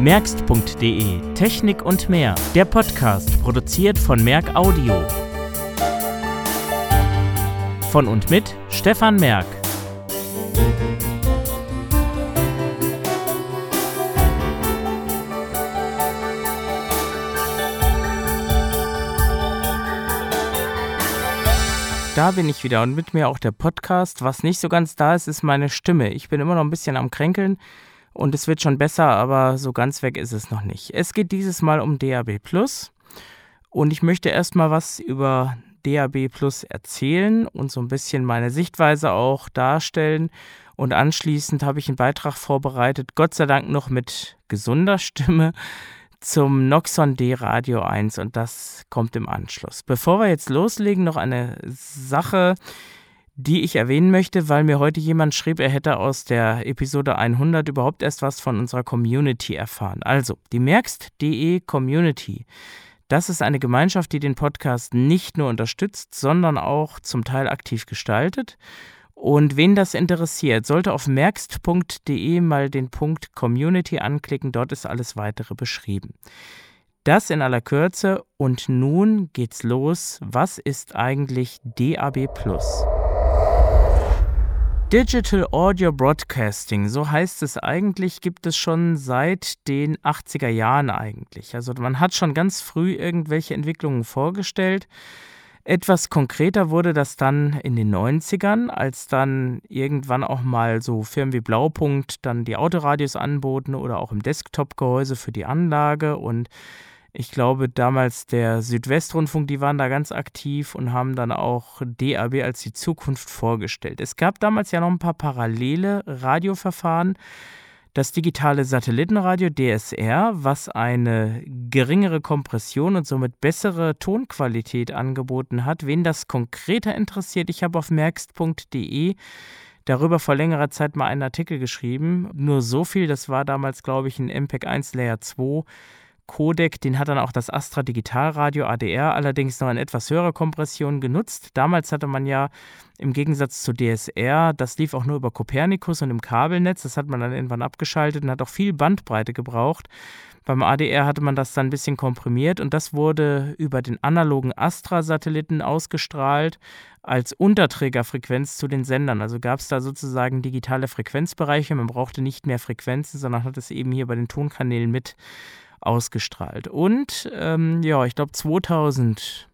Merkst.de Technik und mehr. Der Podcast produziert von Merck Audio. Von und mit Stefan Merck. Da bin ich wieder und mit mir auch der Podcast. Was nicht so ganz da ist, ist meine Stimme. Ich bin immer noch ein bisschen am Kränkeln und es wird schon besser, aber so ganz weg ist es noch nicht. Es geht dieses Mal um DAB Plus und ich möchte erstmal was über DAB Plus erzählen und so ein bisschen meine Sichtweise auch darstellen. Und anschließend habe ich einen Beitrag vorbereitet, Gott sei Dank noch mit gesunder Stimme, zum Noxon D Radio 1 und das kommt im Anschluss. Bevor wir jetzt loslegen, noch eine Sache, die ich erwähnen möchte, weil mir heute jemand schrieb, er hätte aus der Episode 100 überhaupt erst was von unserer Community erfahren. Also, die merkst.de Community. Das ist eine Gemeinschaft, die den Podcast nicht nur unterstützt, sondern auch zum Teil aktiv gestaltet. Und wen das interessiert, sollte auf merkst.de mal den Punkt Community anklicken, dort ist alles weitere beschrieben. Das in aller Kürze und nun geht's los. Was ist eigentlich DAB Plus? Digital Audio Broadcasting, so heißt es eigentlich, gibt es schon seit den 80er Jahren eigentlich. Also man hat schon ganz früh irgendwelche Entwicklungen vorgestellt. Etwas konkreter wurde das dann in den 90ern, als dann irgendwann auch mal so Firmen wie Blaupunkt dann die Autoradios anboten oder auch im Desktop-Gehäuse für die Anlage und ich glaube, damals der Südwestrundfunk, die waren da ganz aktiv und haben dann auch DAB als die Zukunft vorgestellt. Es gab damals ja noch ein paar parallele Radioverfahren. Das digitale Satellitenradio DSR, was eine geringere Kompression und somit bessere Tonqualität angeboten hat. Wen das konkreter interessiert, ich habe auf merkst.de darüber vor längerer Zeit mal einen Artikel geschrieben. Nur so viel, das war damals, glaube ich, ein MPEG 1 Layer 2 Codec, den hat dann auch das Astra Digitalradio ADR allerdings noch in etwas höherer Kompression genutzt. Damals hatte man ja im Gegensatz zu DSR, das lief auch nur über Copernicus und im Kabelnetz, das hat man dann irgendwann abgeschaltet und hat auch viel Bandbreite gebraucht. Beim ADR hatte man das dann ein bisschen komprimiert und das wurde über den analogen Astra-Satelliten ausgestrahlt als Unterträgerfrequenz zu den Sendern. Also gab es da sozusagen digitale Frequenzbereiche. Man brauchte nicht mehr Frequenzen, sondern hat es eben hier bei den Tonkanälen mit ausgestrahlt. Und ähm, ja, ich glaube 2000,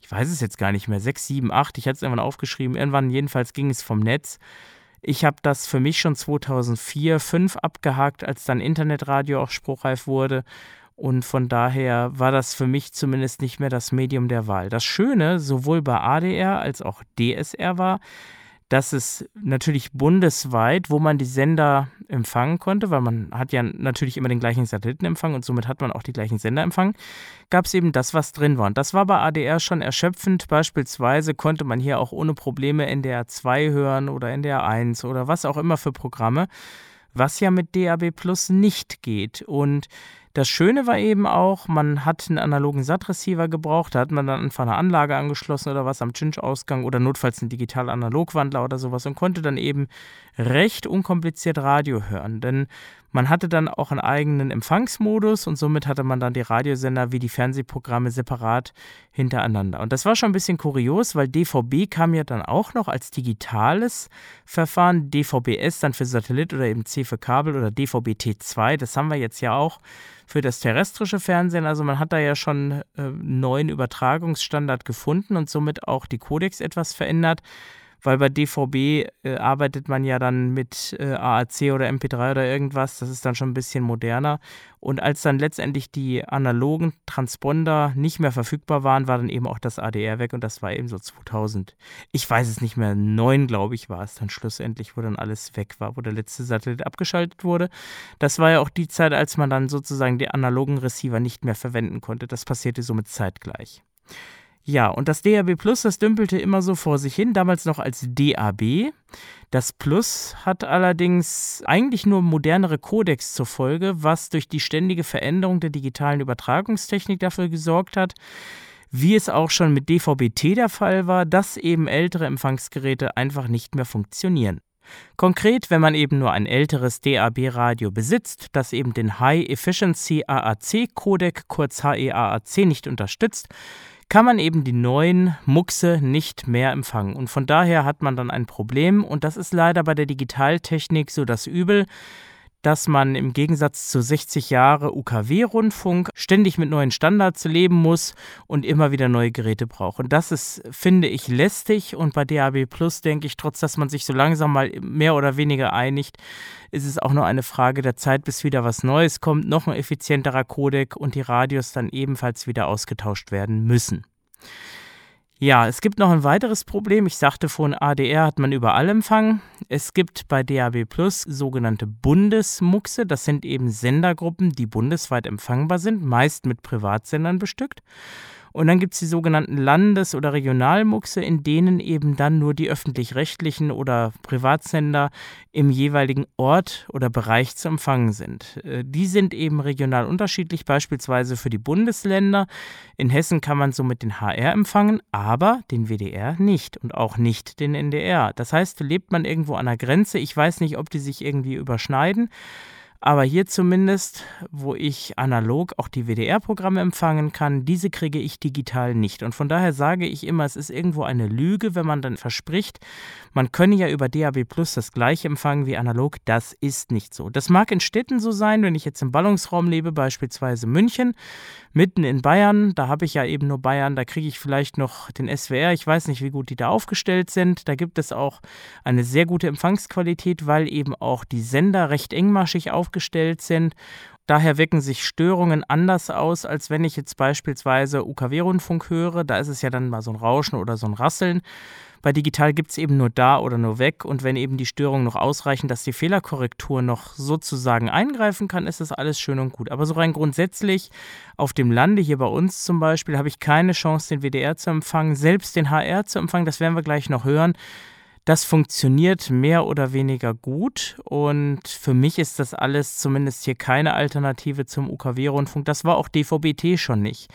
ich weiß es jetzt gar nicht mehr, 6, 7, 8, ich hatte es irgendwann aufgeschrieben, irgendwann jedenfalls ging es vom Netz. Ich habe das für mich schon 2004, 2005 abgehakt, als dann Internetradio auch spruchreif wurde. Und von daher war das für mich zumindest nicht mehr das Medium der Wahl. Das Schöne sowohl bei ADR als auch DSR war, dass es natürlich bundesweit, wo man die Sender empfangen konnte, weil man hat ja natürlich immer den gleichen Satellitenempfang und somit hat man auch die gleichen Sender empfangen, gab es eben das, was drin war. Und das war bei ADR schon erschöpfend. Beispielsweise konnte man hier auch ohne Probleme NDR 2 hören oder NDR 1 oder was auch immer für Programme, was ja mit DAB Plus nicht geht. Und das Schöne war eben auch, man hat einen analogen SAT-Receiver gebraucht, da hat man dann einfach eine Anlage angeschlossen oder was am Cinch-Ausgang oder notfalls einen digital-analog-Wandler oder sowas und konnte dann eben recht unkompliziert Radio hören. Denn man hatte dann auch einen eigenen Empfangsmodus und somit hatte man dann die Radiosender wie die Fernsehprogramme separat hintereinander. Und das war schon ein bisschen kurios, weil DVB kam ja dann auch noch als digitales Verfahren, DVB-S dann für Satellit oder eben C für Kabel oder DVB-T2, das haben wir jetzt ja auch für das terrestrische Fernsehen. Also man hat da ja schon äh, einen neuen Übertragungsstandard gefunden und somit auch die Codex etwas verändert weil bei DVB äh, arbeitet man ja dann mit äh, AAC oder MP3 oder irgendwas, das ist dann schon ein bisschen moderner. Und als dann letztendlich die analogen Transponder nicht mehr verfügbar waren, war dann eben auch das ADR weg und das war eben so 2000. Ich weiß es nicht mehr, neun glaube ich war es dann schlussendlich, wo dann alles weg war, wo der letzte Satellit abgeschaltet wurde. Das war ja auch die Zeit, als man dann sozusagen die analogen Receiver nicht mehr verwenden konnte. Das passierte somit zeitgleich. Ja, und das DAB Plus, das dümpelte immer so vor sich hin, damals noch als DAB. Das Plus hat allerdings eigentlich nur modernere Codecs zur Folge, was durch die ständige Veränderung der digitalen Übertragungstechnik dafür gesorgt hat, wie es auch schon mit DVB-T der Fall war, dass eben ältere Empfangsgeräte einfach nicht mehr funktionieren. Konkret, wenn man eben nur ein älteres DAB-Radio besitzt, das eben den High Efficiency AAC-Codec, kurz HEAAC, nicht unterstützt, kann man eben die neuen Muxe nicht mehr empfangen. Und von daher hat man dann ein Problem und das ist leider bei der Digitaltechnik so das Übel dass man im Gegensatz zu 60 Jahre UKW-Rundfunk ständig mit neuen Standards leben muss und immer wieder neue Geräte braucht. Und das ist, finde ich, lästig. Und bei DAB Plus denke ich, trotz dass man sich so langsam mal mehr oder weniger einigt, ist es auch nur eine Frage der Zeit, bis wieder was Neues kommt, noch ein effizienterer Codec und die Radios dann ebenfalls wieder ausgetauscht werden müssen. Ja, es gibt noch ein weiteres Problem. Ich sagte von ADR hat man überall Empfang. Es gibt bei DAB Plus sogenannte Bundesmuxe. Das sind eben Sendergruppen, die bundesweit empfangbar sind, meist mit Privatsendern bestückt. Und dann gibt es die sogenannten Landes- oder Regionalmuxe, in denen eben dann nur die öffentlich-rechtlichen oder Privatsender im jeweiligen Ort oder Bereich zu empfangen sind. Äh, die sind eben regional unterschiedlich, beispielsweise für die Bundesländer. In Hessen kann man somit den HR empfangen, aber den WDR nicht und auch nicht den NDR. Das heißt, lebt man irgendwo an der Grenze, ich weiß nicht, ob die sich irgendwie überschneiden. Aber hier zumindest, wo ich analog auch die WDR-Programme empfangen kann, diese kriege ich digital nicht. Und von daher sage ich immer, es ist irgendwo eine Lüge, wenn man dann verspricht, man könne ja über DAB Plus das gleiche empfangen wie analog. Das ist nicht so. Das mag in Städten so sein, wenn ich jetzt im Ballungsraum lebe, beispielsweise München, mitten in Bayern. Da habe ich ja eben nur Bayern, da kriege ich vielleicht noch den SWR. Ich weiß nicht, wie gut die da aufgestellt sind. Da gibt es auch eine sehr gute Empfangsqualität, weil eben auch die Sender recht engmaschig aufgestellt aufgestellt sind. Daher wirken sich Störungen anders aus, als wenn ich jetzt beispielsweise UKW-Rundfunk höre. Da ist es ja dann mal so ein Rauschen oder so ein Rasseln. Bei digital gibt es eben nur da oder nur weg. Und wenn eben die Störungen noch ausreichen, dass die Fehlerkorrektur noch sozusagen eingreifen kann, ist das alles schön und gut. Aber so rein grundsätzlich auf dem Lande, hier bei uns zum Beispiel, habe ich keine Chance, den WDR zu empfangen, selbst den HR zu empfangen. Das werden wir gleich noch hören. Das funktioniert mehr oder weniger gut und für mich ist das alles zumindest hier keine Alternative zum UKW-Rundfunk. Das war auch DVB-T schon nicht.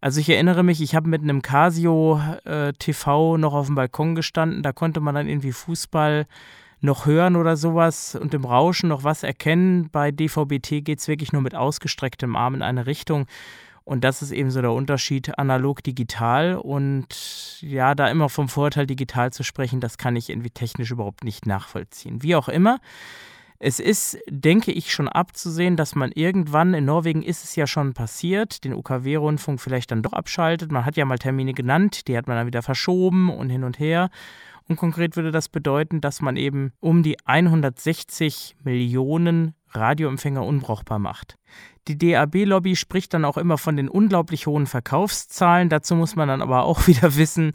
Also ich erinnere mich, ich habe mit einem Casio äh, TV noch auf dem Balkon gestanden, da konnte man dann irgendwie Fußball noch hören oder sowas und im Rauschen noch was erkennen. Bei DVB-T geht es wirklich nur mit ausgestrecktem Arm in eine Richtung. Und das ist eben so der Unterschied analog-digital. Und ja, da immer vom Vorteil digital zu sprechen, das kann ich irgendwie technisch überhaupt nicht nachvollziehen. Wie auch immer. Es ist, denke ich, schon abzusehen, dass man irgendwann, in Norwegen ist es ja schon passiert, den UKW-Rundfunk vielleicht dann doch abschaltet. Man hat ja mal Termine genannt, die hat man dann wieder verschoben und hin und her. Und konkret würde das bedeuten, dass man eben um die 160 Millionen Radioempfänger unbrauchbar macht. Die DAB-Lobby spricht dann auch immer von den unglaublich hohen Verkaufszahlen. Dazu muss man dann aber auch wieder wissen,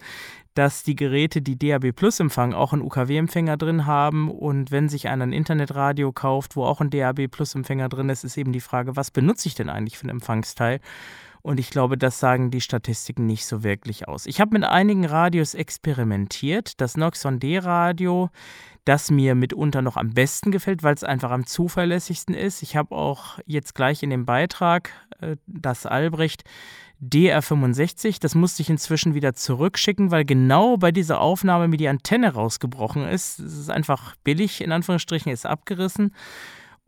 dass die Geräte, die DAB Plus empfangen, auch einen UKW-Empfänger drin haben. Und wenn sich einer ein Internetradio kauft, wo auch ein DAB Plus-Empfänger drin ist, ist eben die Frage, was benutze ich denn eigentlich für ein Empfangsteil? Und ich glaube, das sagen die Statistiken nicht so wirklich aus. Ich habe mit einigen Radios experimentiert. Das Noxon D-Radio, das mir mitunter noch am besten gefällt, weil es einfach am zuverlässigsten ist. Ich habe auch jetzt gleich in dem Beitrag äh, das Albrecht DR65. Das musste ich inzwischen wieder zurückschicken, weil genau bei dieser Aufnahme mir die Antenne rausgebrochen ist. Es ist einfach billig, in Anführungsstrichen, ist abgerissen.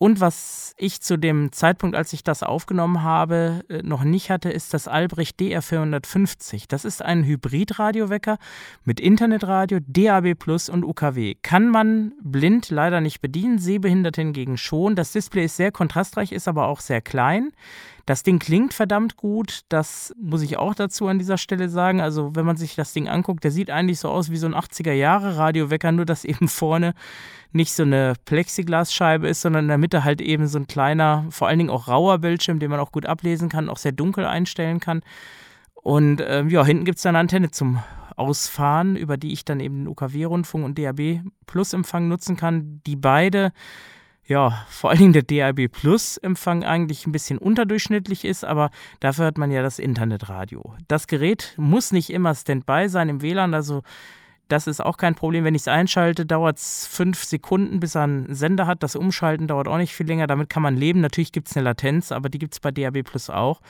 Und was ich zu dem Zeitpunkt, als ich das aufgenommen habe, äh, noch nicht hatte, ist das Albrecht DR450. Das ist ein Hybridradiowecker mit Internetradio, DAB Plus und UKW. Kann man blind leider nicht bedienen, sehbehindert hingegen schon. Das Display ist sehr kontrastreich, ist aber auch sehr klein. Das Ding klingt verdammt gut, das muss ich auch dazu an dieser Stelle sagen. Also, wenn man sich das Ding anguckt, der sieht eigentlich so aus wie so ein 80er-Jahre-Radiowecker, nur dass eben vorne nicht so eine Plexiglasscheibe ist, sondern in der Mitte halt eben so ein kleiner, vor allen Dingen auch rauer Bildschirm, den man auch gut ablesen kann, auch sehr dunkel einstellen kann. Und ähm, ja, hinten gibt es eine Antenne zum Ausfahren, über die ich dann eben den UKW-Rundfunk und DAB Plus Empfang nutzen kann, die beide ja, vor allen Dingen der DAB Plus Empfang eigentlich ein bisschen unterdurchschnittlich ist, aber dafür hat man ja das Internetradio. Das Gerät muss nicht immer Standby sein im WLAN, also das ist auch kein Problem. Wenn ich es einschalte, dauert es fünf Sekunden, bis er einen Sender hat. Das Umschalten dauert auch nicht viel länger. Damit kann man leben. Natürlich gibt es eine Latenz, aber die gibt es bei DAB Plus auch.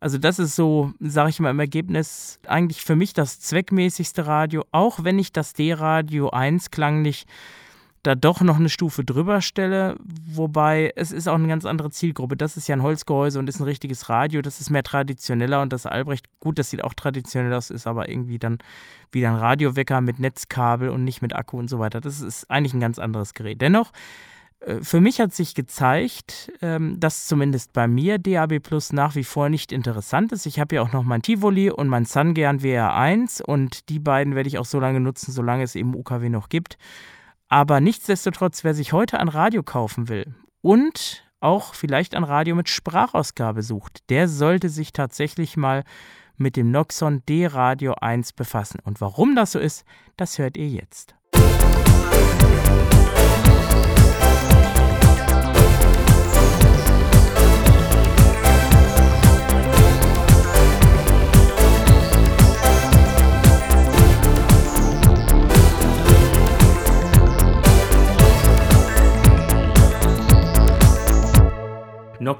Also das ist so, sage ich mal im Ergebnis, eigentlich für mich das zweckmäßigste Radio, auch wenn ich das D-Radio 1 klanglich da doch noch eine Stufe drüber stelle, wobei es ist auch eine ganz andere Zielgruppe. Das ist ja ein Holzgehäuse und ist ein richtiges Radio, das ist mehr traditioneller und das Albrecht, gut, das sieht auch traditionell aus, ist aber irgendwie dann wieder ein Radiowecker mit Netzkabel und nicht mit Akku und so weiter. Das ist eigentlich ein ganz anderes Gerät. Dennoch, äh, für mich hat sich gezeigt, ähm, dass zumindest bei mir DAB Plus nach wie vor nicht interessant ist. Ich habe ja auch noch mein Tivoli und mein Sungern WR1 und die beiden werde ich auch so lange nutzen, solange es eben UKW noch gibt. Aber nichtsdestotrotz, wer sich heute ein Radio kaufen will und auch vielleicht ein Radio mit Sprachausgabe sucht, der sollte sich tatsächlich mal mit dem Noxon D-Radio 1 befassen. Und warum das so ist, das hört ihr jetzt.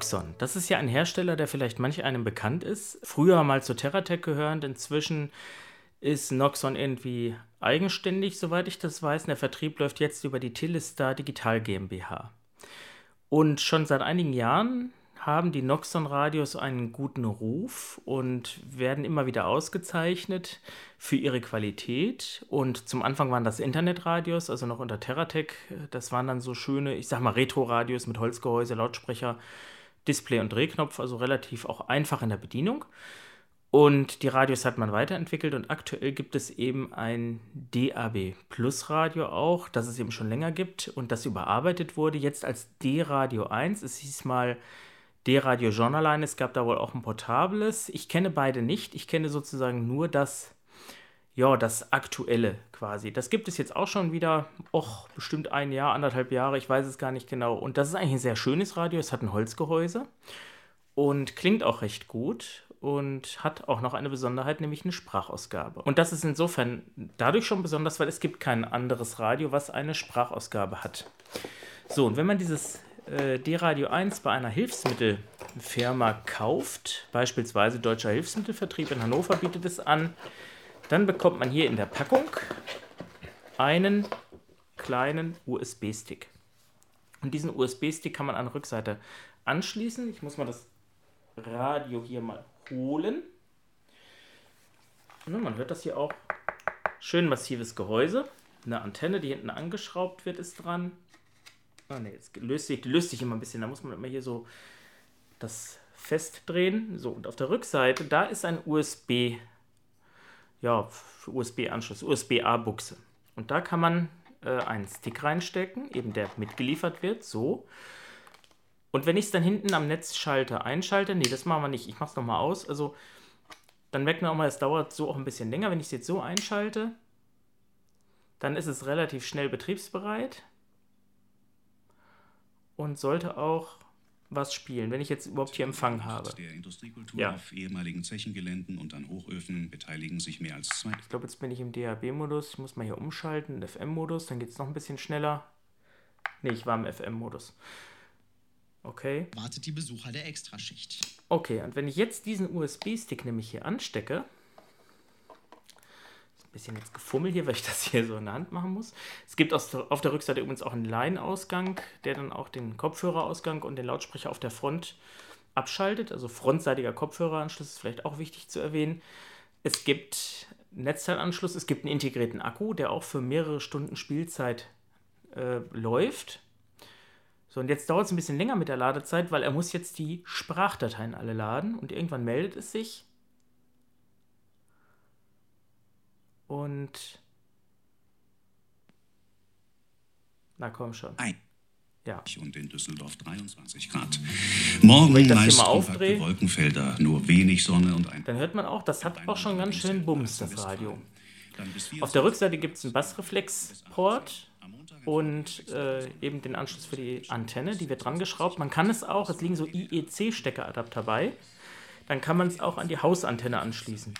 Noxon. Das ist ja ein Hersteller, der vielleicht manch einem bekannt ist. Früher mal zu Terratec gehörend, inzwischen ist Noxon irgendwie eigenständig, soweit ich das weiß. der Vertrieb läuft jetzt über die Telestar Digital GmbH. Und schon seit einigen Jahren haben die Noxon-Radios einen guten Ruf und werden immer wieder ausgezeichnet für ihre Qualität. Und zum Anfang waren das Internetradios, also noch unter Terratec. Das waren dann so schöne, ich sag mal, Retro-Radios mit Holzgehäuse, Lautsprecher Display und Drehknopf, also relativ auch einfach in der Bedienung. Und die Radios hat man weiterentwickelt und aktuell gibt es eben ein DAB Plus Radio auch, das es eben schon länger gibt und das überarbeitet wurde, jetzt als D-Radio 1. Es hieß mal D-Radio Journaline, es gab da wohl auch ein portables. Ich kenne beide nicht, ich kenne sozusagen nur das ja, das Aktuelle quasi. Das gibt es jetzt auch schon wieder, och, bestimmt ein Jahr, anderthalb Jahre, ich weiß es gar nicht genau. Und das ist eigentlich ein sehr schönes Radio. Es hat ein Holzgehäuse und klingt auch recht gut und hat auch noch eine Besonderheit, nämlich eine Sprachausgabe. Und das ist insofern dadurch schon besonders, weil es gibt kein anderes Radio, was eine Sprachausgabe hat. So, und wenn man dieses äh, D-Radio 1 bei einer Hilfsmittelfirma kauft, beispielsweise Deutscher Hilfsmittelvertrieb in Hannover bietet es an, dann bekommt man hier in der Packung einen kleinen USB-Stick. Und diesen USB-Stick kann man an der Rückseite anschließen. Ich muss mal das Radio hier mal holen. Und man hört das hier auch. Schön massives Gehäuse. Eine Antenne, die hinten angeschraubt wird, ist dran. Ah ne, jetzt löst sich, die löst sich immer ein bisschen. Da muss man immer hier so das festdrehen. So, und auf der Rückseite, da ist ein USB ja, USB-Anschluss, USB-A-Buchse. Und da kann man äh, einen Stick reinstecken, eben der mitgeliefert wird, so. Und wenn ich es dann hinten am Netzschalter einschalte, nee, das machen wir nicht, ich mache es nochmal aus, also dann merkt man auch mal, es dauert so auch ein bisschen länger. Wenn ich es jetzt so einschalte, dann ist es relativ schnell betriebsbereit und sollte auch was spielen, wenn ich jetzt überhaupt hier Empfang habe. Der Industriekultur ja. auf ehemaligen Zechengeländen und an Hochöfen beteiligen sich mehr als zwei. Ich glaube, jetzt bin ich im DAB-Modus. Ich muss mal hier umschalten, FM-Modus, dann geht es noch ein bisschen schneller. Ne, ich war im FM-Modus. Okay. Wartet die Besucher der Extraschicht. Okay, und wenn ich jetzt diesen USB-Stick nämlich hier anstecke, bisschen jetzt gefummelt hier, weil ich das hier so in der Hand machen muss. Es gibt auf der Rückseite übrigens auch einen Line-Ausgang, der dann auch den Kopfhörerausgang und den Lautsprecher auf der Front abschaltet. Also frontseitiger Kopfhöreranschluss ist vielleicht auch wichtig zu erwähnen. Es gibt Netzteilanschluss, es gibt einen integrierten Akku, der auch für mehrere Stunden Spielzeit äh, läuft. So, und jetzt dauert es ein bisschen länger mit der Ladezeit, weil er muss jetzt die Sprachdateien alle laden und irgendwann meldet es sich Und. Na komm schon. Ein. Ja. Und in Düsseldorf 23 Grad. Morgen meist aufdrehe, Wolkenfelder, nur wenig Sonne und ein. Dann hört man auch, das hat auch schon ganz schön Bums, das Radio. Auf der Rückseite gibt es einen Bassreflex-Port und äh, eben den Anschluss für die Antenne, die wird dran geschraubt. Man kann es auch, es liegen so IEC-Steckeradapter bei, dann kann man es auch an die Hausantenne anschließen.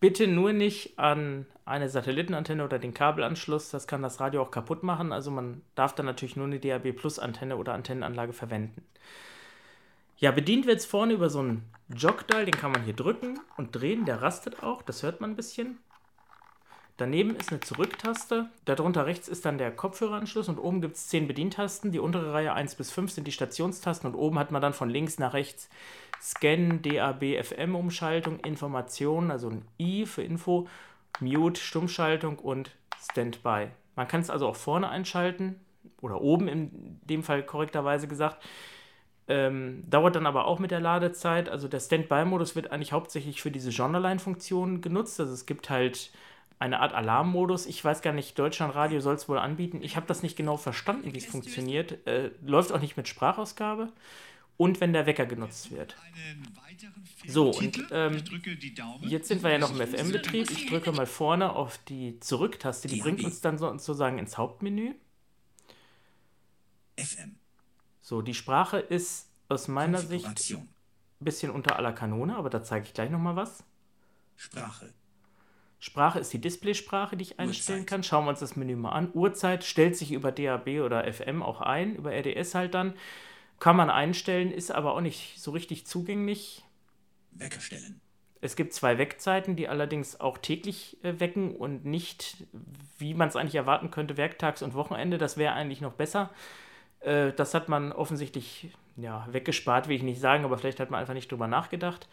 Bitte nur nicht an eine Satellitenantenne oder den Kabelanschluss, das kann das Radio auch kaputt machen. Also man darf dann natürlich nur eine DAB Plus Antenne oder Antennenanlage verwenden. Ja, bedient wird es vorne über so einen Jogdial, den kann man hier drücken und drehen, der rastet auch, das hört man ein bisschen. Daneben ist eine Zurücktaste. Darunter rechts ist dann der Kopfhöreranschluss und oben gibt es 10 Bedientasten. Die untere Reihe 1 bis 5 sind die Stationstasten und oben hat man dann von links nach rechts Scan, DAB, FM-Umschaltung, Informationen, also ein I für Info, Mute, Stummschaltung und Standby. Man kann es also auch vorne einschalten oder oben in dem Fall korrekterweise gesagt. Ähm, dauert dann aber auch mit der Ladezeit. Also der Standby-Modus wird eigentlich hauptsächlich für diese Genderline-Funktion genutzt. Also es gibt halt eine Art Alarmmodus. Ich weiß gar nicht, Deutschlandradio soll es wohl anbieten. Ich habe das nicht genau verstanden, wie es funktioniert. Äh, läuft auch nicht mit Sprachausgabe. Und wenn der Wecker genutzt wird. So, und ähm, jetzt sind wir ja noch im FM-Betrieb. Ich drücke mal vorne auf die Zurücktaste. Die bringt uns dann sozusagen ins Hauptmenü. FM. So, die Sprache ist aus meiner Sicht ein bisschen unter aller Kanone, aber da zeige ich gleich nochmal was. Sprache. Sprache ist die Displaysprache, die ich einstellen Uhrzeit. kann. Schauen wir uns das Menü mal an. Uhrzeit stellt sich über DAB oder FM auch ein, über RDS halt dann. Kann man einstellen, ist aber auch nicht so richtig zugänglich. Wecker stellen. Es gibt zwei Weckzeiten, die allerdings auch täglich äh, wecken und nicht, wie man es eigentlich erwarten könnte, werktags und Wochenende. Das wäre eigentlich noch besser. Äh, das hat man offensichtlich ja, weggespart, will ich nicht sagen, aber vielleicht hat man einfach nicht drüber nachgedacht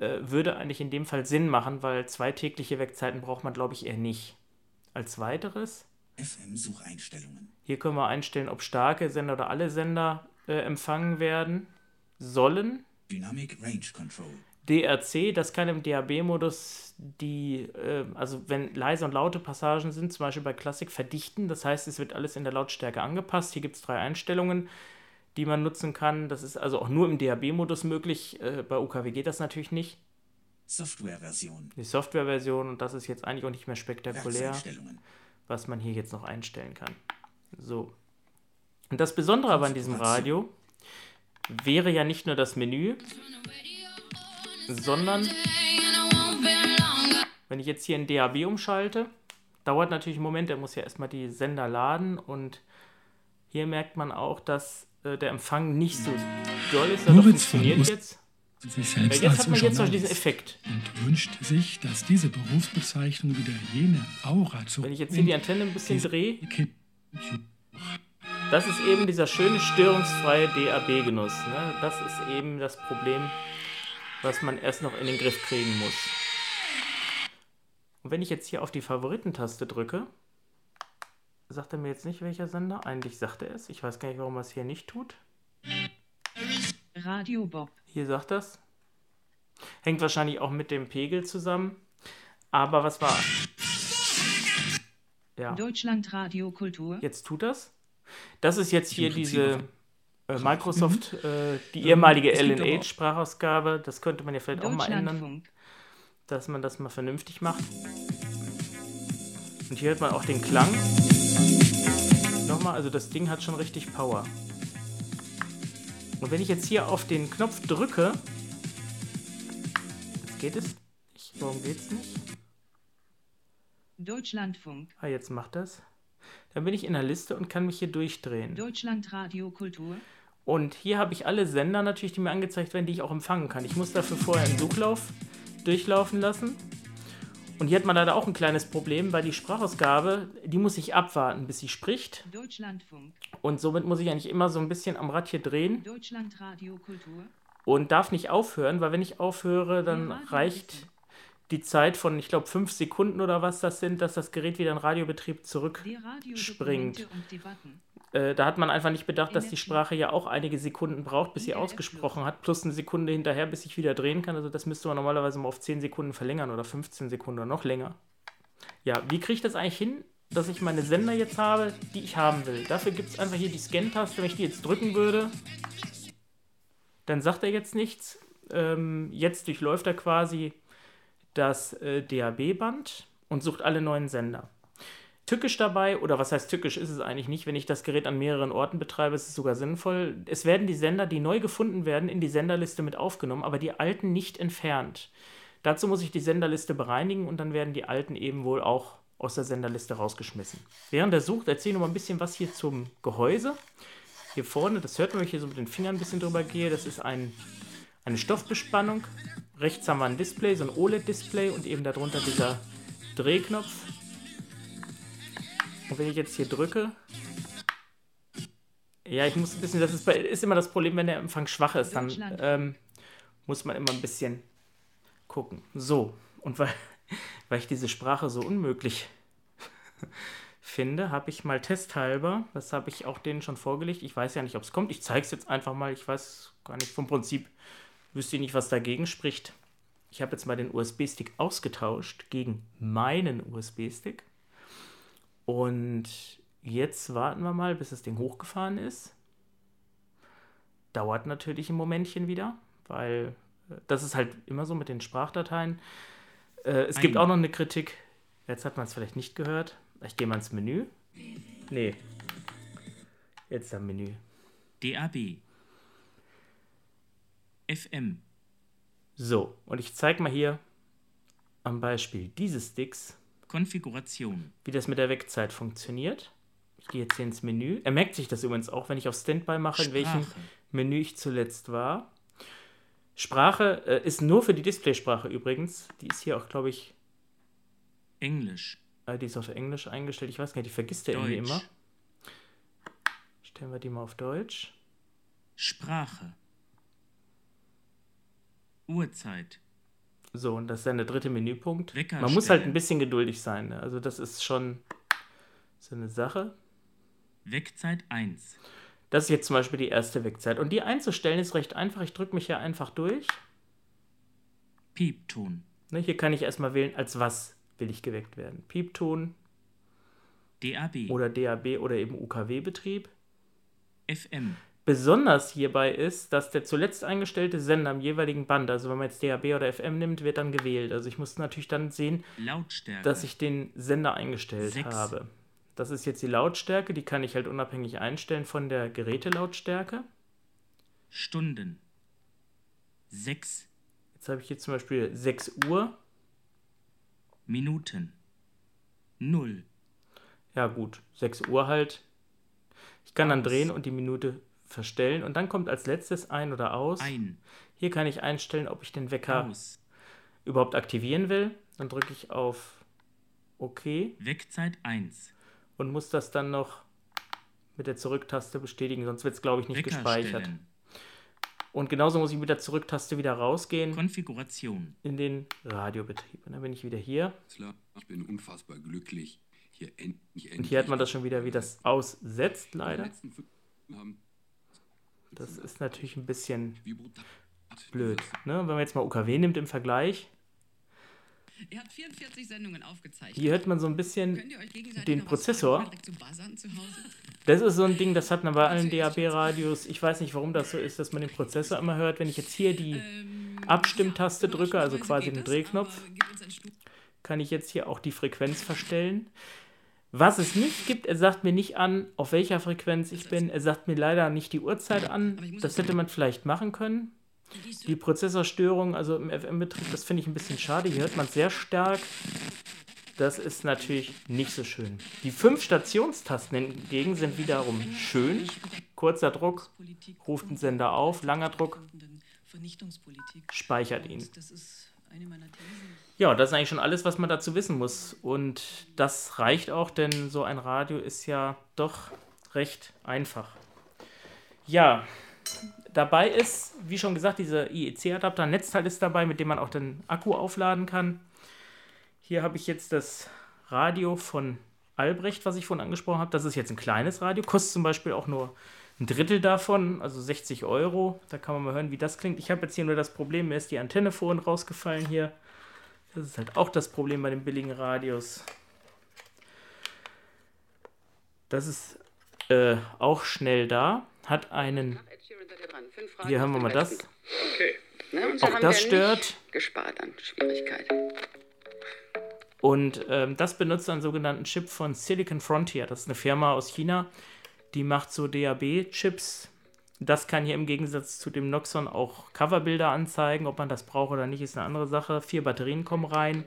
äh, würde eigentlich in dem Fall Sinn machen, weil zwei tägliche Wegzeiten braucht man, glaube ich, eher nicht. Als weiteres. FM-Sucheinstellungen. Hier können wir einstellen, ob starke Sender oder alle Sender äh, empfangen werden sollen. Dynamic Range Control. DRC, das kann im DAB-Modus die, äh, also wenn leise und laute Passagen sind, zum Beispiel bei Klassik, verdichten. Das heißt, es wird alles in der Lautstärke angepasst. Hier gibt es drei Einstellungen die man nutzen kann. Das ist also auch nur im DAB-Modus möglich. Äh, bei UKW geht das natürlich nicht. Softwareversion. Die Softwareversion und das ist jetzt eigentlich auch nicht mehr spektakulär, was man hier jetzt noch einstellen kann. So. Und das Besondere aber an diesem Radio wäre ja nicht nur das Menü, sondern wenn ich jetzt hier in DAB umschalte, dauert natürlich einen Moment, der muss ja erstmal die Sender laden und hier merkt man auch, dass äh, der Empfang nicht so doll ist, aber funktioniert jetzt. Sich jetzt hat man jetzt noch diesen Effekt. Und wünscht sich, dass diese Berufsbezeichnung wieder jene Aura zu. Wenn ich jetzt hier die Antenne ein bisschen drehe, das ist eben dieser schöne störungsfreie DAB-Genuss. Ne? Das ist eben das Problem, was man erst noch in den Griff kriegen muss. Und wenn ich jetzt hier auf die Favoritentaste drücke, Sagt er mir jetzt nicht, welcher Sender? Eigentlich sagt er es. Ich weiß gar nicht, warum er es hier nicht tut. Radio Bob. Hier sagt das. Hängt wahrscheinlich auch mit dem Pegel zusammen. Aber was war? Ja. Deutschland Radio Kultur. Jetzt tut das. Das ist jetzt hier diese äh, Microsoft, äh, die ehemalige LNH-Sprachausgabe. Das könnte man ja vielleicht auch mal ändern. Dass man das mal vernünftig macht. Und hier hört man auch den Klang. Nochmal, also das Ding hat schon richtig Power. Und wenn ich jetzt hier auf den Knopf drücke, jetzt geht es nicht. Warum geht's nicht? Deutschlandfunk. Ah, jetzt macht das. Dann bin ich in der Liste und kann mich hier durchdrehen. Deutschlandradio Kultur. Und hier habe ich alle Sender natürlich, die mir angezeigt werden, die ich auch empfangen kann. Ich muss dafür vorher einen Suchlauf durchlaufen lassen. Und hier hat man leider auch ein kleines Problem, weil die Sprachausgabe, die muss ich abwarten, bis sie spricht. Deutschlandfunk. Und somit muss ich eigentlich immer so ein bisschen am Rad hier drehen. Deutschlandradio Kultur. Und darf nicht aufhören, weil wenn ich aufhöre, dann reicht die Zeit von, ich glaube, fünf Sekunden oder was das sind, dass das Gerät wieder in Radiobetrieb zurückspringt. Äh, da hat man einfach nicht bedacht, dass die Sprache ja auch einige Sekunden braucht, bis sie ausgesprochen hat, plus eine Sekunde hinterher, bis ich wieder drehen kann. Also das müsste man normalerweise mal auf 10 Sekunden verlängern oder 15 Sekunden oder noch länger. Ja, wie kriege ich das eigentlich hin, dass ich meine Sender jetzt habe, die ich haben will? Dafür gibt es einfach hier die Scan-Taste. Wenn ich die jetzt drücken würde, dann sagt er jetzt nichts. Ähm, jetzt durchläuft er quasi das äh, DAB-Band und sucht alle neuen Sender tückisch dabei, oder was heißt tückisch ist es eigentlich nicht, wenn ich das Gerät an mehreren Orten betreibe, ist es sogar sinnvoll. Es werden die Sender, die neu gefunden werden, in die Senderliste mit aufgenommen, aber die alten nicht entfernt. Dazu muss ich die Senderliste bereinigen und dann werden die alten eben wohl auch aus der Senderliste rausgeschmissen. Während er sucht, erzähle ich noch mal ein bisschen was hier zum Gehäuse. Hier vorne, das hört man, wenn ich hier so mit den Fingern ein bisschen drüber gehe, das ist ein, eine Stoffbespannung. Rechts haben wir ein Display, so ein OLED-Display und eben darunter dieser Drehknopf Und wenn ich jetzt hier drücke. Ja, ich muss ein bisschen, das ist, bei, ist immer das Problem, wenn der Empfang schwach ist, dann ähm, muss man immer ein bisschen gucken. So, und weil, weil ich diese Sprache so unmöglich finde, habe ich mal testhalber, das habe ich auch denen schon vorgelegt, ich weiß ja nicht, ob es kommt, ich zeige es jetzt einfach mal, ich weiß gar nicht vom Prinzip, wüsste ich nicht, was dagegen spricht. Ich habe jetzt mal den USB-Stick ausgetauscht gegen meinen USB-Stick. Und jetzt warten wir mal, bis das Ding hochgefahren ist. Dauert natürlich ein Momentchen wieder, weil äh, das ist halt immer so mit den Sprachdateien. Äh, es gibt auch noch eine Kritik. Jetzt hat man es vielleicht nicht gehört. Ich gehe mal ins Menü. Nee. Jetzt am Menü. DAB. FM. So, und ich zeige mal hier am Beispiel dieses Sticks, Konfiguration. wie das mit der Wegzeit funktioniert. Ich gehe jetzt hier ins Menü. Er merkt sich das übrigens auch, wenn ich auf Standby mache, in welchem Sprache. Menü ich zuletzt war. Sprache äh, ist nur für die Displaysprache übrigens. Die ist hier auch, glaube ich, Englisch. äh, die ist auf Englisch eingestellt. Ich weiß gar nicht, die vergisst er irgendwie immer. Stellen wir die mal auf Deutsch. Sprache. Uhrzeit. So, und das ist dann der dritte Menüpunkt. Wecker Man muss halt ein bisschen geduldig sein. Ne? Also das ist schon so eine Sache. Wegzeit 1. Das ist jetzt zum Beispiel die erste Wegzeit. Und die einzustellen ist recht einfach. Ich drücke mich hier einfach durch. Piepton. Ne, hier kann ich erstmal wählen, als was will ich geweckt werden. Piepton DAB. oder DAB oder eben UKW-Betrieb. FM. Besonders hierbei ist, dass der zuletzt eingestellte Sender am jeweiligen Band, also wenn man jetzt DAB oder FM nimmt, wird dann gewählt. Also ich muss natürlich dann sehen, Lautstärke. dass ich den Sender eingestellt Sechs. habe. Das ist jetzt die Lautstärke, die kann ich halt unabhängig einstellen von der Gerätelautstärke. Stunden. 6 Jetzt habe ich hier zum Beispiel 6 Uhr. Minuten. 0. Ja gut, 6 Uhr halt. Ich kann dann drehen und die Minute verstellen und dann kommt als letztes ein oder aus. Ein. Hier kann ich einstellen, ob ich den Wecker Aus. überhaupt aktivieren will. Dann drücke ich auf OK Wegzeit 1. und muss das dann noch mit der Zurücktaste bestätigen, sonst wird es, glaube ich, nicht Wecker gespeichert. stellen. Und genauso muss ich mit der Zurücktaste wieder rausgehen Konfiguration. in den Radiobetrieb. Und dann bin ich wieder hier. Ich bin unfassbar glücklich. Hier endlich, endlich. Und hier hat man das schon wieder, wie das aussetzt, Die leider. letzten fünf haben Das ist natürlich ein bisschen blöd. Ne? Wenn man jetzt mal UKW nimmt im Vergleich, Ihr habt 44 Sendungen aufgezeichnet. hier hört man so ein bisschen den Prozessor. Das ist so ein Ding, das hat man bei allen DAB-Radios. Ich weiß nicht, warum das so ist, dass man den Prozessor immer hört. Wenn ich jetzt hier die Ähm, Abstimmtaste drücke, also quasi den Drehknopf, kann ich jetzt hier auch die Frequenz verstellen. Was es nicht gibt, er sagt mir nicht an, auf welcher Frequenz ich bin. Er sagt mir leider nicht die Uhrzeit an. Das hätte man vielleicht machen können. Die Prozessorstörung, also im FM-Betrieb, das finde ich ein bisschen schade. Hier hört man es sehr stark. Das ist natürlich nicht so schön. Die fünf Stationstasten hingegen sind wiederum schön. Kurzer Druck, ruft den Sender auf, langer Druck, speichert ihn. Ja, das ist eigentlich schon alles, was man dazu wissen muss. Und das reicht auch, denn so ein Radio ist ja doch recht einfach. Ja, dabei ist, wie schon gesagt, dieser IEC-Adapter, ein Netzteil ist dabei, mit dem man auch den Akku aufladen kann. Hier habe ich jetzt das Radio von Albrecht, was ich vorhin angesprochen habe. Das ist jetzt ein kleines Radio, kostet zum Beispiel auch nur ein Drittel davon, also 60 Euro. Da kann man mal hören, wie das klingt. Ich habe jetzt hier nur das Problem, mir ist die Antenne vorhin rausgefallen hier. Das ist halt auch das Problem bei den billigen Radios. Das ist äh, auch schnell da, hat einen. Hier hören wir mal das. Ne? Und so Auch das stört. gespart an Schwierigkeit. Und ähm, das benutzt einen sogenannten Chip von Silicon Frontier. Das ist eine Firma aus China, die macht so DAB-Chips. Das kann hier im Gegensatz zu dem Noxon auch Coverbilder anzeigen. Ob man das braucht oder nicht, ist eine andere Sache. Vier Batterien kommen rein.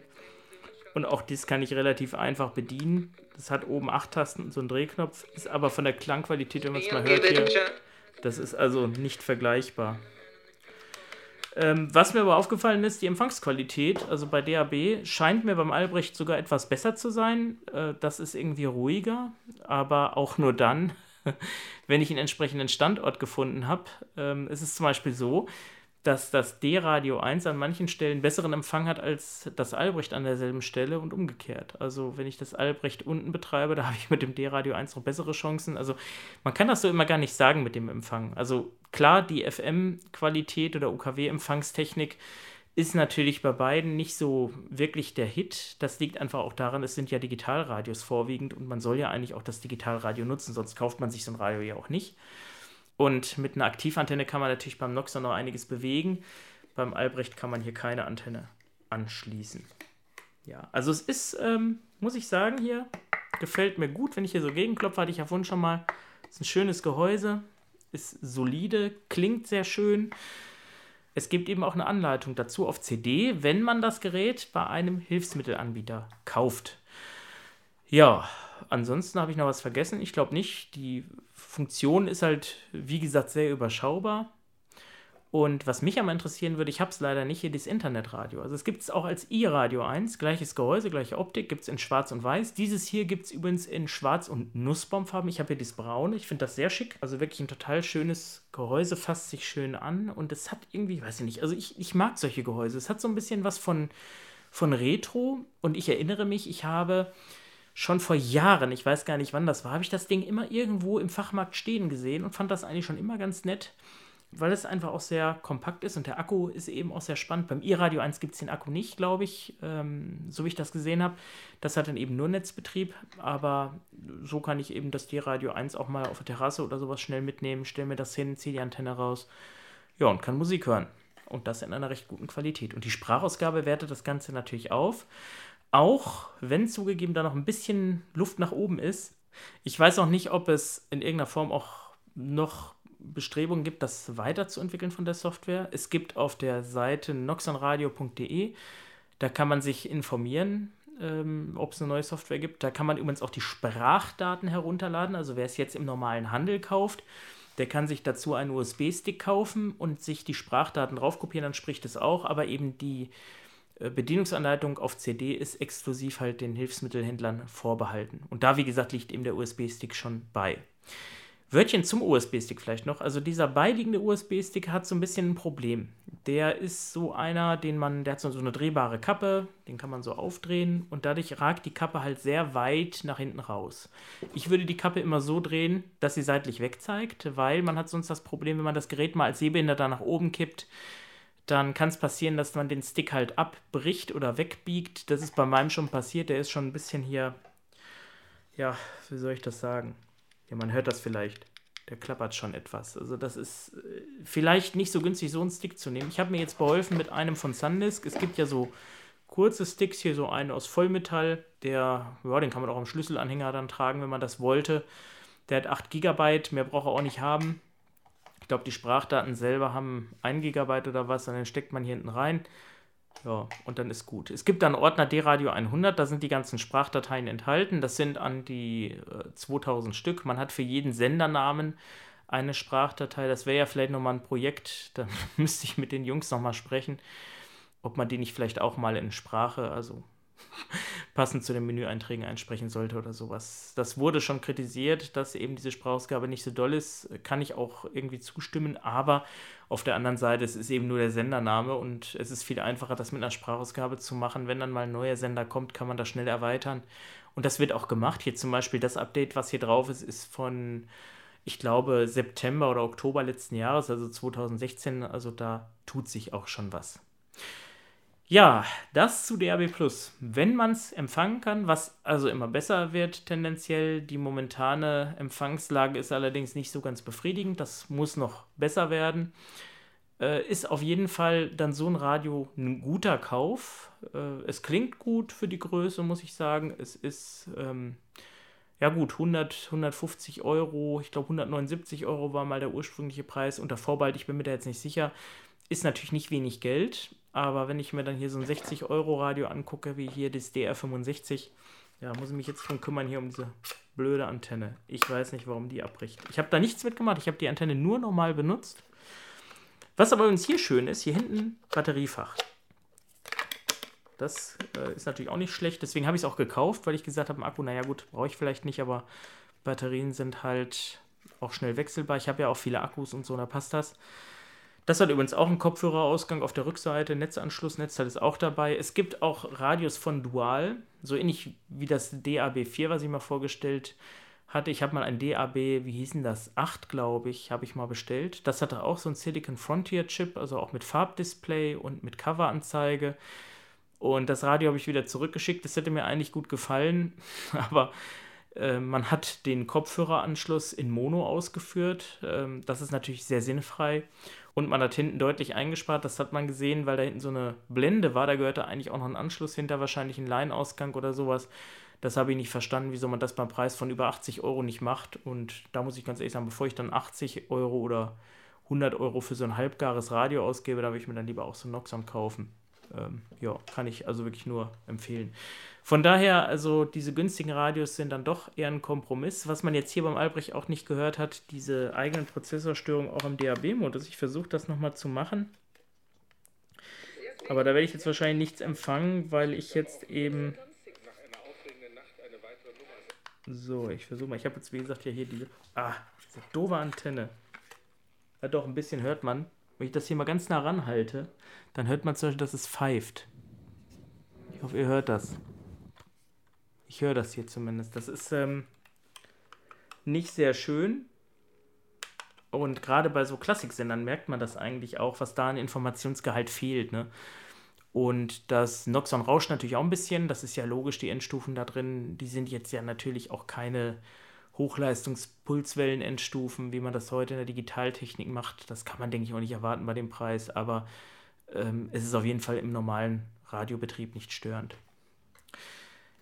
Und auch dies kann ich relativ einfach bedienen. Das hat oben acht Tasten und so einen Drehknopf. Ist aber von der Klangqualität, wenn man es mal hört hier, das ist also nicht vergleichbar. Ähm, was mir aber aufgefallen ist, die Empfangsqualität, also bei DAB, scheint mir beim Albrecht sogar etwas besser zu sein. Äh, das ist irgendwie ruhiger, aber auch nur dann, wenn ich einen entsprechenden Standort gefunden habe. Ähm, es ist zum Beispiel so, dass das D-Radio 1 an manchen Stellen besseren Empfang hat als das Albrecht an derselben Stelle und umgekehrt. Also wenn ich das Albrecht unten betreibe, da habe ich mit dem D-Radio 1 noch bessere Chancen. Also man kann das so immer gar nicht sagen mit dem Empfang. Also klar, die FM-Qualität oder UKW-Empfangstechnik ist natürlich bei beiden nicht so wirklich der Hit. Das liegt einfach auch daran, es sind ja Digitalradios vorwiegend und man soll ja eigentlich auch das Digitalradio nutzen, sonst kauft man sich so ein Radio ja auch nicht. Und mit einer Aktivantenne kann man natürlich beim Noxer noch einiges bewegen. Beim Albrecht kann man hier keine Antenne anschließen. Ja, also es ist, ähm, muss ich sagen, hier gefällt mir gut, wenn ich hier so gegenklopfe, hatte ich ja vorhin schon mal. Ist ein schönes Gehäuse, ist solide, klingt sehr schön. Es gibt eben auch eine Anleitung dazu auf CD, wenn man das Gerät bei einem Hilfsmittelanbieter kauft. Ja, ansonsten habe ich noch was vergessen. Ich glaube nicht. Die Funktion ist halt, wie gesagt, sehr überschaubar. Und was mich aber interessieren würde, ich habe es leider nicht hier, das Internetradio. Also es gibt es auch als i-Radio 1, gleiches Gehäuse, gleiche Optik, gibt es in schwarz und weiß. Dieses hier gibt es übrigens in schwarz und Nussbaumfarben. Ich habe hier das braune, ich finde das sehr schick. Also wirklich ein total schönes Gehäuse, fasst sich schön an und es hat irgendwie, weiß ich nicht, also ich, ich mag solche Gehäuse. Es hat so ein bisschen was von, von Retro und ich erinnere mich, ich habe schon vor Jahren, ich weiß gar nicht wann das war, habe ich das Ding immer irgendwo im Fachmarkt stehen gesehen und fand das eigentlich schon immer ganz nett, weil es einfach auch sehr kompakt ist und der Akku ist eben auch sehr spannend. Beim i-Radio 1 gibt es den Akku nicht, glaube ich, ähm, so wie ich das gesehen habe. Das hat dann eben nur Netzbetrieb, aber so kann ich eben das D-Radio 1 auch mal auf der Terrasse oder sowas schnell mitnehmen, stelle mir das hin, ziehe die Antenne raus, ja, und kann Musik hören. Und das in einer recht guten Qualität. Und die Sprachausgabe wertet das Ganze natürlich auf. Auch wenn zugegeben da noch ein bisschen Luft nach oben ist. Ich weiß auch nicht, ob es in irgendeiner Form auch noch Bestrebungen gibt, das weiterzuentwickeln von der Software. Es gibt auf der Seite noxonradio.de, da kann man sich informieren, ähm, ob es eine neue Software gibt. Da kann man übrigens auch die Sprachdaten herunterladen. Also wer es jetzt im normalen Handel kauft, der kann sich dazu einen USB-Stick kaufen und sich die Sprachdaten draufkopieren, dann spricht es auch, aber eben die äh, Bedienungsanleitung auf CD ist exklusiv halt den Hilfsmittelhändlern vorbehalten. Und da, wie gesagt, liegt eben der USB-Stick schon bei. Wörtchen zum USB-Stick vielleicht noch. Also dieser beiliegende USB-Stick hat so ein bisschen ein Problem. Der ist so einer, den man, der hat so eine drehbare Kappe, den kann man so aufdrehen und dadurch ragt die Kappe halt sehr weit nach hinten raus. Ich würde die Kappe immer so drehen, dass sie seitlich wegzeigt, weil man hat sonst das Problem, wenn man das Gerät mal als Sehbehinderter nach oben kippt, dann kann es passieren, dass man den Stick halt abbricht oder wegbiegt. Das ist bei meinem schon passiert. Der ist schon ein bisschen hier, ja, wie soll ich das sagen? Ja, man hört das vielleicht. Der klappert schon etwas. Also das ist äh, vielleicht nicht so günstig, so einen Stick zu nehmen. Ich habe mir jetzt beholfen mit einem von Sandisk. Es gibt ja so kurze Sticks, hier so einen aus Vollmetall. Der, ja, den kann man auch am Schlüsselanhänger dann tragen, wenn man das wollte. Der hat 8 GB, mehr braucht er auch nicht haben glaube, die Sprachdaten selber haben 1 GB oder was, und dann steckt man hier hinten rein. Ja, und dann ist gut. Es gibt dann Ordner D-Radio 100, da sind die ganzen Sprachdateien enthalten. Das sind an die äh, 2000 Stück. Man hat für jeden Sendernamen eine Sprachdatei. Das wäre ja vielleicht nochmal ein Projekt. Da müsste ich mit den Jungs nochmal sprechen, ob man die nicht vielleicht auch mal in Sprache, also passend zu den Menüeinträgen einsprechen sollte oder sowas. Das wurde schon kritisiert, dass eben diese Sprachausgabe nicht so doll ist. Kann ich auch irgendwie zustimmen, aber auf der anderen Seite, es ist eben nur der Sendername und es ist viel einfacher, das mit einer Sprachausgabe zu machen. Wenn dann mal ein neuer Sender kommt, kann man das schnell erweitern. Und das wird auch gemacht. Hier zum Beispiel das Update, was hier drauf ist, ist von, ich glaube, September oder Oktober letzten Jahres, also 2016. Also da tut sich auch schon was. Ja, das zu DAB+. Wenn man es empfangen kann, was also immer besser wird tendenziell, die momentane Empfangslage ist allerdings nicht so ganz befriedigend, das muss noch besser werden, äh, ist auf jeden Fall dann so ein Radio ein guter Kauf. Äh, es klingt gut für die Größe, muss ich sagen. Es ist, ähm, ja gut, 100, 150 Euro, ich glaube 179 Euro war mal der ursprüngliche Preis, unter Vorbehalt, ich bin mir da jetzt nicht sicher. Ist natürlich nicht wenig Geld, aber wenn ich mir dann hier so ein 60-Euro-Radio angucke, wie hier das DR65, ja, muss ich mich jetzt drum kümmern hier um diese blöde Antenne. Ich weiß nicht, warum die abbricht. Ich habe da nichts mitgemacht, ich habe die Antenne nur normal benutzt. Was aber übrigens hier schön ist, hier hinten Batteriefach. Das äh, ist natürlich auch nicht schlecht. Deswegen habe ich es auch gekauft, weil ich gesagt habe, Akku, naja gut, brauche ich vielleicht nicht, aber Batterien sind halt auch schnell wechselbar. Ich habe ja auch viele Akkus und so, da passt das. Das hat übrigens auch einen Kopfhörerausgang auf der Rückseite, Netzanschluss, Netzteil ist auch dabei. Es gibt auch Radios von Dual, so ähnlich wie das DAB4, was ich mal vorgestellt hatte. Ich habe mal ein DAB, wie hieß denn das? 8, glaube ich, habe ich mal bestellt. Das hatte auch so ein Silicon Frontier Chip, also auch mit Farbdisplay und mit Coveranzeige. Und das Radio habe ich wieder zurückgeschickt. Das hätte mir eigentlich gut gefallen, aber äh, man hat den Kopfhöreranschluss in Mono ausgeführt. Ähm, das ist natürlich sehr sinnfrei. Und man hat hinten deutlich eingespart, das hat man gesehen, weil da hinten so eine Blende war. Da gehörte eigentlich auch noch ein Anschluss hinter, wahrscheinlich ein Line-Ausgang oder sowas. Das habe ich nicht verstanden, wieso man das beim Preis von über 80 Euro nicht macht. Und da muss ich ganz ehrlich sagen, bevor ich dann 80 Euro oder 100 Euro für so ein halbgares Radio ausgebe, da würde ich mir dann lieber auch so ein Noxon kaufen. Ähm, ja, kann ich also wirklich nur empfehlen. Von daher, also diese günstigen Radios sind dann doch eher ein Kompromiss. Was man jetzt hier beim Albrecht auch nicht gehört hat, diese eigenen Prozessorstörungen auch im DAB-Modus. Ich versuche das nochmal zu machen. Aber da werde ich jetzt wahrscheinlich nichts empfangen, weil ich jetzt eben... So, ich versuche mal. Ich habe jetzt, wie gesagt, ja hier diese... Ah, diese doofe Antenne. Ja doch, ein bisschen hört man. Wenn ich das hier mal ganz nah ranhalte, dann hört man zum Beispiel, dass es pfeift. Ich hoffe, ihr hört das. Ich höre das hier zumindest. Das ist ähm, nicht sehr schön. Und gerade bei so Klassiksendern merkt man das eigentlich auch, was da an Informationsgehalt fehlt. Ne? Und das Noxon rauscht natürlich auch ein bisschen. Das ist ja logisch, die Endstufen da drin, die sind jetzt ja natürlich auch keine Hochleistungspulswellen-Endstufen, wie man das heute in der Digitaltechnik macht. Das kann man, denke ich, auch nicht erwarten bei dem Preis. Aber ähm, es ist auf jeden Fall im normalen Radiobetrieb nicht störend.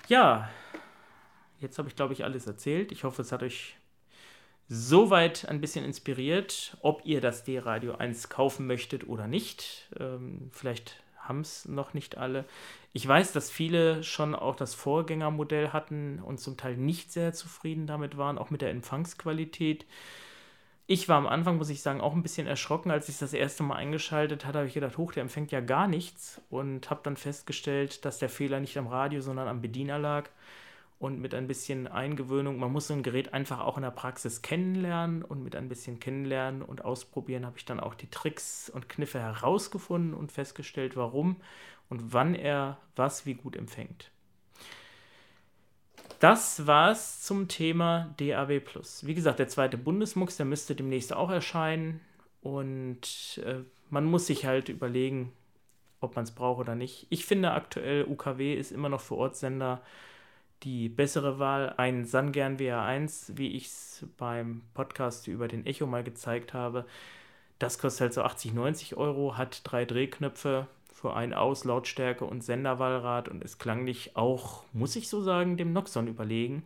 Ja, jetzt habe ich, glaube ich, alles erzählt. Ich hoffe, es hat euch soweit ein bisschen inspiriert, ob ihr das D-Radio 1 kaufen möchtet oder nicht. Ähm, vielleicht haben es noch nicht alle. Ich weiß, dass viele schon auch das Vorgängermodell hatten und zum Teil nicht sehr zufrieden damit waren, auch mit der Empfangsqualität. Ich war am Anfang, muss ich sagen, auch ein bisschen erschrocken, als ich das erste Mal eingeschaltet hatte, habe ich gedacht, hoch, der empfängt ja gar nichts und habe dann festgestellt, dass der Fehler nicht am Radio, sondern am Bediener lag. Und mit ein bisschen Eingewöhnung, man muss so ein Gerät einfach auch in der Praxis kennenlernen und mit ein bisschen Kennenlernen und Ausprobieren habe ich dann auch die Tricks und Kniffe herausgefunden und festgestellt, warum und wann er was wie gut empfängt. Das war's zum Thema DAB+. Wie gesagt, der zweite Bundesmux, der müsste demnächst auch erscheinen und äh, man muss sich halt überlegen, ob man es braucht oder nicht. Ich finde aktuell UKW ist immer noch für Ortssender die bessere Wahl. Ein Sangern WR1, wie ich es beim Podcast über den Echo mal gezeigt habe, das kostet halt so 80, 90 Euro, hat drei Drehknöpfe, für ein Aus, Lautstärke und Senderwahlrad und ist klanglich auch, muss ich so sagen, dem Noxon überlegen,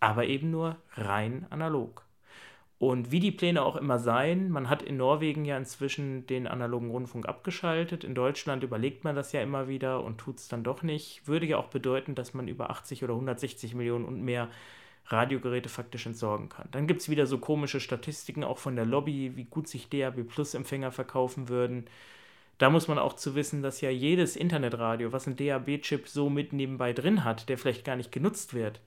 aber eben nur rein analog. Und wie die Pläne auch immer seien, man hat in Norwegen ja inzwischen den analogen Rundfunk abgeschaltet. In Deutschland überlegt man das ja immer wieder und tut es dann doch nicht. Würde ja auch bedeuten, dass man über 80 oder 160 Millionen und mehr Radiogeräte faktisch entsorgen kann. Dann gibt es wieder so komische Statistiken auch von der Lobby, wie gut sich DAB Plus Empfänger verkaufen würden. Da muss man auch zu wissen, dass ja jedes Internetradio, was einen DAB-Chip so mit nebenbei drin hat, der vielleicht gar nicht genutzt wird,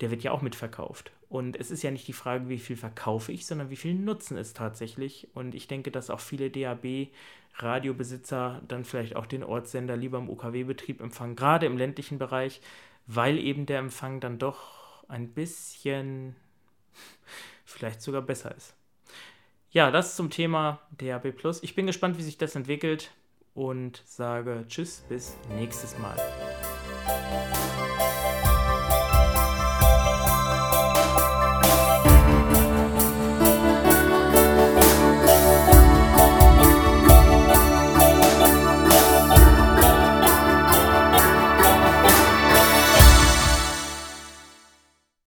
der wird ja auch mitverkauft. Und es ist ja nicht die Frage, wie viel verkaufe ich, sondern wie viel nutzen es tatsächlich. Und ich denke, dass auch viele DAB-Radiobesitzer dann vielleicht auch den Ortssender lieber im UKW-Betrieb empfangen, gerade im ländlichen Bereich, weil eben der Empfang dann doch ein bisschen vielleicht sogar besser ist. Ja, das zum Thema DAB+. Ich bin gespannt, wie sich das entwickelt und sage Tschüss, bis nächstes Mal.